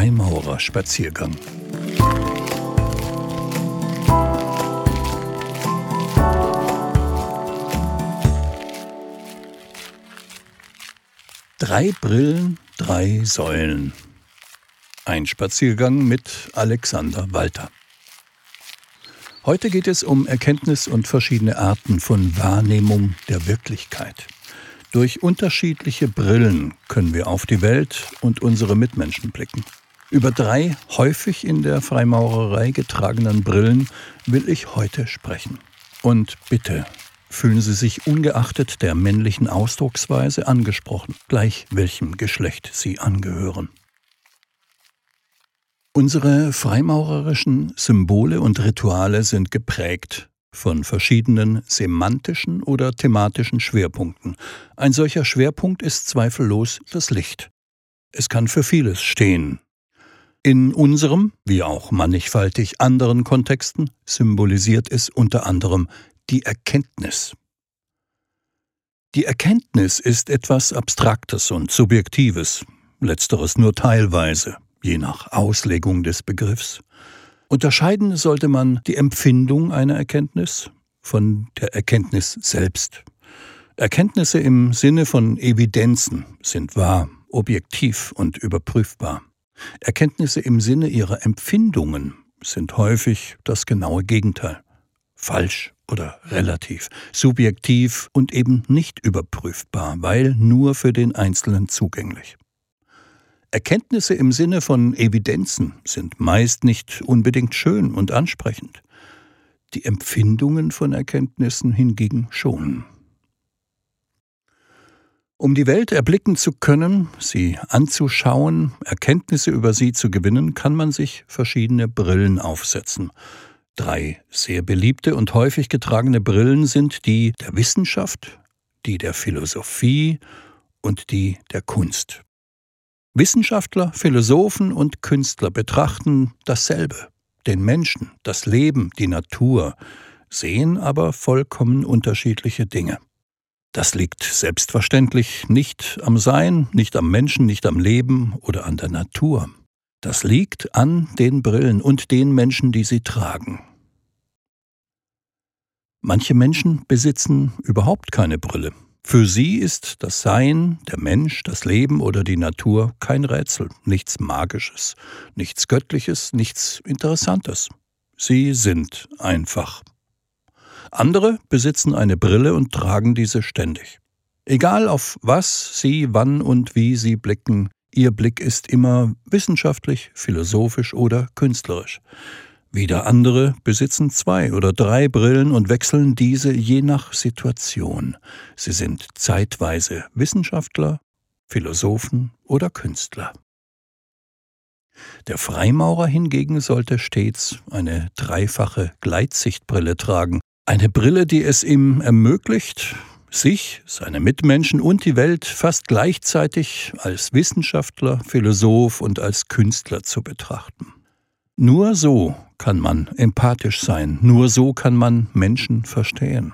Freimaurerspaziergang. Drei Brillen, drei Säulen. Ein Spaziergang mit Alexander Walter. Heute geht es um Erkenntnis und verschiedene Arten von Wahrnehmung der Wirklichkeit. Durch unterschiedliche Brillen können wir auf die Welt und unsere Mitmenschen blicken. Über drei häufig in der Freimaurerei getragenen Brillen will ich heute sprechen. Und bitte fühlen Sie sich ungeachtet der männlichen Ausdrucksweise angesprochen, gleich welchem Geschlecht Sie angehören. Unsere freimaurerischen Symbole und Rituale sind geprägt von verschiedenen semantischen oder thematischen Schwerpunkten. Ein solcher Schwerpunkt ist zweifellos das Licht. Es kann für vieles stehen. In unserem, wie auch mannigfaltig anderen Kontexten, symbolisiert es unter anderem die Erkenntnis. Die Erkenntnis ist etwas Abstraktes und Subjektives, letzteres nur teilweise, je nach Auslegung des Begriffs. Unterscheiden sollte man die Empfindung einer Erkenntnis von der Erkenntnis selbst. Erkenntnisse im Sinne von Evidenzen sind wahr, objektiv und überprüfbar. Erkenntnisse im Sinne ihrer Empfindungen sind häufig das genaue Gegenteil. Falsch oder relativ, subjektiv und eben nicht überprüfbar, weil nur für den Einzelnen zugänglich. Erkenntnisse im Sinne von Evidenzen sind meist nicht unbedingt schön und ansprechend. Die Empfindungen von Erkenntnissen hingegen schon. Um die Welt erblicken zu können, sie anzuschauen, Erkenntnisse über sie zu gewinnen, kann man sich verschiedene Brillen aufsetzen. Drei sehr beliebte und häufig getragene Brillen sind die der Wissenschaft, die der Philosophie und die der Kunst. Wissenschaftler, Philosophen und Künstler betrachten dasselbe, den Menschen, das Leben, die Natur, sehen aber vollkommen unterschiedliche Dinge. Das liegt selbstverständlich nicht am Sein, nicht am Menschen, nicht am Leben oder an der Natur. Das liegt an den Brillen und den Menschen, die sie tragen. Manche Menschen besitzen überhaupt keine Brille. Für sie ist das Sein, der Mensch, das Leben oder die Natur kein Rätsel, nichts Magisches, nichts Göttliches, nichts Interessantes. Sie sind einfach. Andere besitzen eine Brille und tragen diese ständig. Egal auf was sie, wann und wie sie blicken, ihr Blick ist immer wissenschaftlich, philosophisch oder künstlerisch. Wieder andere besitzen zwei oder drei Brillen und wechseln diese je nach Situation. Sie sind zeitweise Wissenschaftler, Philosophen oder Künstler. Der Freimaurer hingegen sollte stets eine dreifache Gleitsichtbrille tragen, eine Brille, die es ihm ermöglicht, sich, seine Mitmenschen und die Welt fast gleichzeitig als Wissenschaftler, Philosoph und als Künstler zu betrachten. Nur so kann man empathisch sein, nur so kann man Menschen verstehen.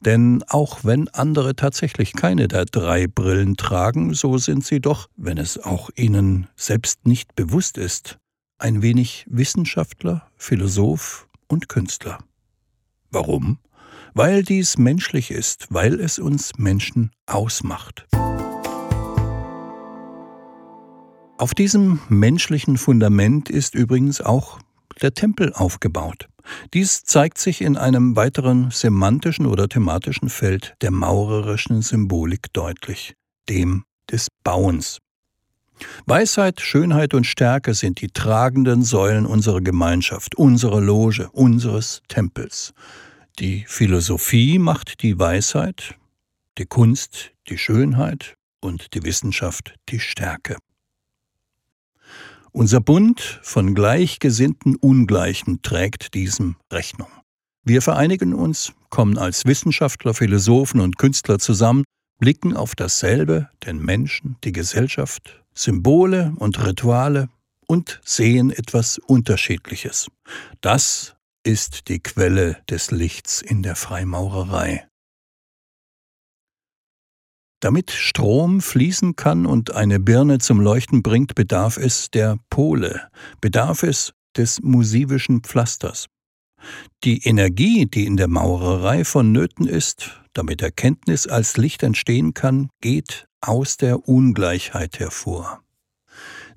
Denn auch wenn andere tatsächlich keine der drei Brillen tragen, so sind sie doch, wenn es auch ihnen selbst nicht bewusst ist, ein wenig Wissenschaftler, Philosoph und Künstler. Warum? Weil dies menschlich ist, weil es uns Menschen ausmacht. Auf diesem menschlichen Fundament ist übrigens auch der Tempel aufgebaut. Dies zeigt sich in einem weiteren semantischen oder thematischen Feld der maurerischen Symbolik deutlich, dem des Bauens. Weisheit, Schönheit und Stärke sind die tragenden Säulen unserer Gemeinschaft, unserer Loge, unseres Tempels. Die Philosophie macht die Weisheit, die Kunst die Schönheit und die Wissenschaft die Stärke. Unser Bund von gleichgesinnten Ungleichen trägt diesem Rechnung. Wir vereinigen uns, kommen als Wissenschaftler, Philosophen und Künstler zusammen, blicken auf dasselbe, den Menschen, die Gesellschaft, Symbole und Rituale und sehen etwas Unterschiedliches. Das ist die Quelle des Lichts in der Freimaurerei. Damit Strom fließen kann und eine Birne zum Leuchten bringt, bedarf es der Pole, bedarf es des musivischen Pflasters. Die Energie, die in der Maurerei vonnöten ist, damit Erkenntnis als Licht entstehen kann, geht aus der Ungleichheit hervor.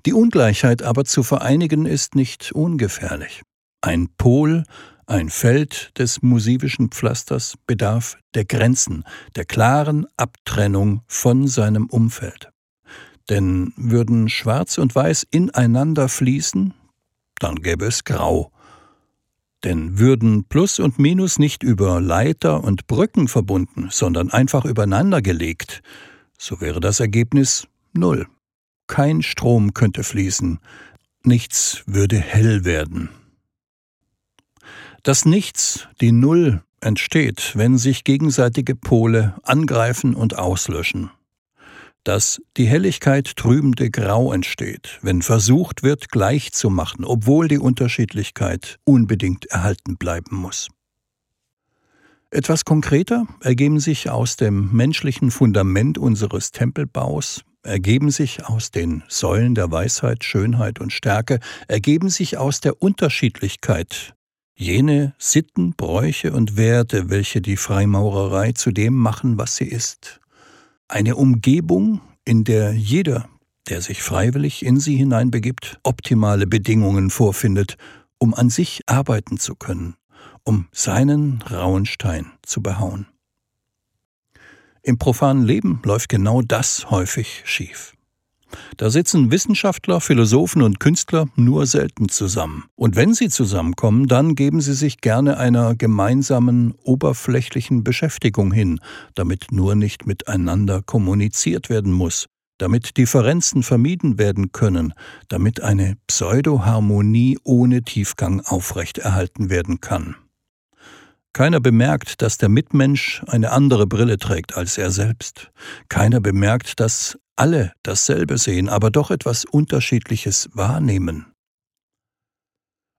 Die Ungleichheit aber zu vereinigen ist nicht ungefährlich. Ein Pol, ein Feld des musivischen Pflasters bedarf der Grenzen, der klaren Abtrennung von seinem Umfeld. Denn würden Schwarz und Weiß ineinander fließen, dann gäbe es Grau. Denn würden Plus und Minus nicht über Leiter und Brücken verbunden, sondern einfach übereinander gelegt, so wäre das Ergebnis Null. Kein Strom könnte fließen, nichts würde hell werden. Das Nichts, die Null, entsteht, wenn sich gegenseitige Pole angreifen und auslöschen. Das die Helligkeit trübende Grau entsteht, wenn versucht wird, gleich zu machen, obwohl die Unterschiedlichkeit unbedingt erhalten bleiben muss. Etwas konkreter ergeben sich aus dem menschlichen Fundament unseres Tempelbaus ergeben sich aus den Säulen der Weisheit, Schönheit und Stärke, ergeben sich aus der Unterschiedlichkeit jene Sitten, Bräuche und Werte, welche die Freimaurerei zu dem machen, was sie ist. Eine Umgebung, in der jeder, der sich freiwillig in sie hineinbegibt, optimale Bedingungen vorfindet, um an sich arbeiten zu können, um seinen rauen Stein zu behauen. Im profanen Leben läuft genau das häufig schief. Da sitzen Wissenschaftler, Philosophen und Künstler nur selten zusammen. Und wenn sie zusammenkommen, dann geben sie sich gerne einer gemeinsamen, oberflächlichen Beschäftigung hin, damit nur nicht miteinander kommuniziert werden muss, damit Differenzen vermieden werden können, damit eine Pseudoharmonie ohne Tiefgang aufrechterhalten werden kann. Keiner bemerkt, dass der Mitmensch eine andere Brille trägt als er selbst. Keiner bemerkt, dass alle dasselbe sehen, aber doch etwas Unterschiedliches wahrnehmen.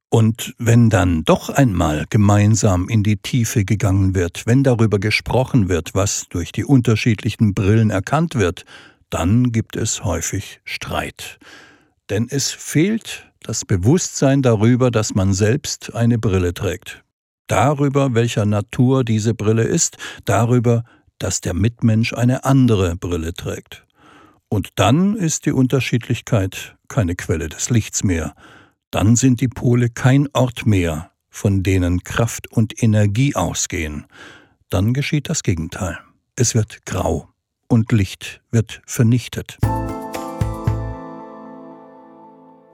Und wenn dann doch einmal gemeinsam in die Tiefe gegangen wird, wenn darüber gesprochen wird, was durch die unterschiedlichen Brillen erkannt wird, dann gibt es häufig Streit. Denn es fehlt das Bewusstsein darüber, dass man selbst eine Brille trägt darüber, welcher Natur diese Brille ist, darüber, dass der Mitmensch eine andere Brille trägt. Und dann ist die Unterschiedlichkeit keine Quelle des Lichts mehr, dann sind die Pole kein Ort mehr, von denen Kraft und Energie ausgehen, dann geschieht das Gegenteil. Es wird grau und Licht wird vernichtet.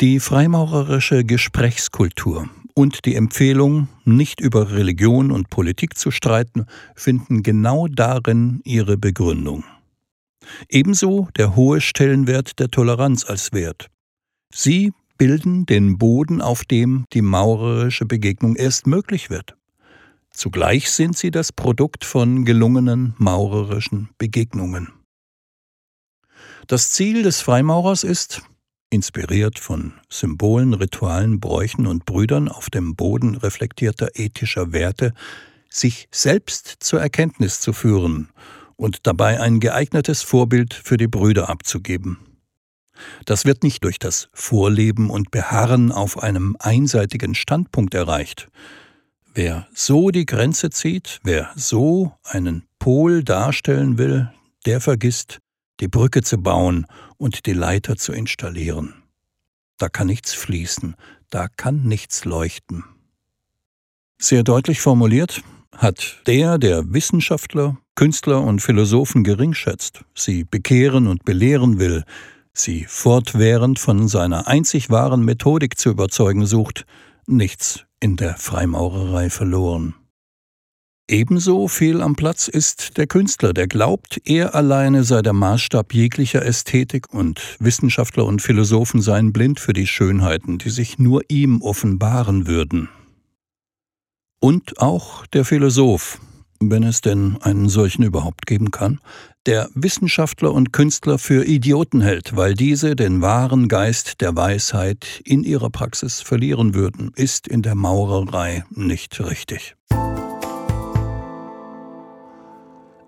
Die freimaurerische Gesprächskultur und die Empfehlung, nicht über Religion und Politik zu streiten, finden genau darin ihre Begründung. Ebenso der hohe Stellenwert der Toleranz als Wert. Sie bilden den Boden, auf dem die maurerische Begegnung erst möglich wird. Zugleich sind sie das Produkt von gelungenen maurerischen Begegnungen. Das Ziel des Freimaurers ist, inspiriert von Symbolen, Ritualen, Bräuchen und Brüdern auf dem Boden reflektierter ethischer Werte, sich selbst zur Erkenntnis zu führen und dabei ein geeignetes Vorbild für die Brüder abzugeben. Das wird nicht durch das Vorleben und Beharren auf einem einseitigen Standpunkt erreicht. Wer so die Grenze zieht, wer so einen Pol darstellen will, der vergisst, die Brücke zu bauen und die Leiter zu installieren. Da kann nichts fließen, da kann nichts leuchten. Sehr deutlich formuliert hat der, der Wissenschaftler, Künstler und Philosophen geringschätzt, sie bekehren und belehren will, sie fortwährend von seiner einzig wahren Methodik zu überzeugen sucht, nichts in der Freimaurerei verloren. Ebenso fehl am Platz ist der Künstler, der glaubt, er alleine sei der Maßstab jeglicher Ästhetik und Wissenschaftler und Philosophen seien blind für die Schönheiten, die sich nur ihm offenbaren würden. Und auch der Philosoph, wenn es denn einen solchen überhaupt geben kann, der Wissenschaftler und Künstler für Idioten hält, weil diese den wahren Geist der Weisheit in ihrer Praxis verlieren würden, ist in der Maurerei nicht richtig.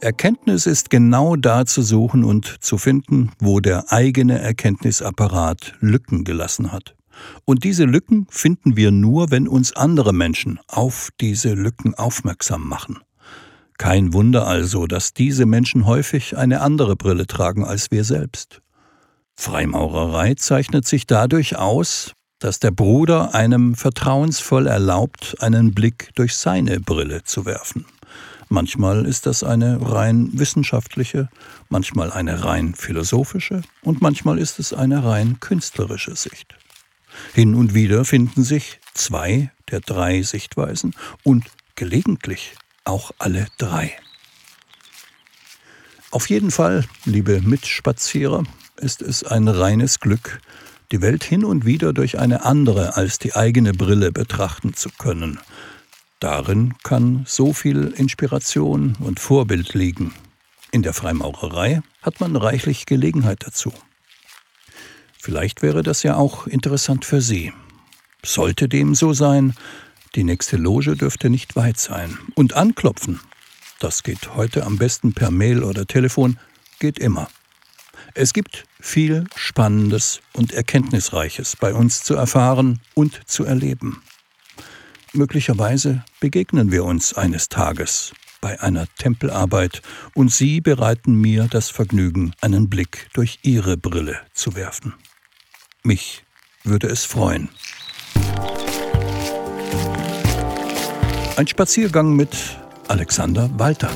Erkenntnis ist genau da zu suchen und zu finden, wo der eigene Erkenntnisapparat Lücken gelassen hat. Und diese Lücken finden wir nur, wenn uns andere Menschen auf diese Lücken aufmerksam machen. Kein Wunder also, dass diese Menschen häufig eine andere Brille tragen als wir selbst. Freimaurerei zeichnet sich dadurch aus, dass der Bruder einem vertrauensvoll erlaubt, einen Blick durch seine Brille zu werfen. Manchmal ist das eine rein wissenschaftliche, manchmal eine rein philosophische und manchmal ist es eine rein künstlerische Sicht. Hin und wieder finden sich zwei der drei Sichtweisen und gelegentlich auch alle drei. Auf jeden Fall, liebe Mitspazierer, ist es ein reines Glück, die Welt hin und wieder durch eine andere als die eigene Brille betrachten zu können. Darin kann so viel Inspiration und Vorbild liegen. In der Freimaurerei hat man reichlich Gelegenheit dazu. Vielleicht wäre das ja auch interessant für Sie. Sollte dem so sein, die nächste Loge dürfte nicht weit sein. Und anklopfen, das geht heute am besten per Mail oder Telefon, geht immer. Es gibt viel Spannendes und Erkenntnisreiches bei uns zu erfahren und zu erleben. Möglicherweise begegnen wir uns eines Tages bei einer Tempelarbeit und Sie bereiten mir das Vergnügen, einen Blick durch Ihre Brille zu werfen. Mich würde es freuen. Ein Spaziergang mit Alexander Walter.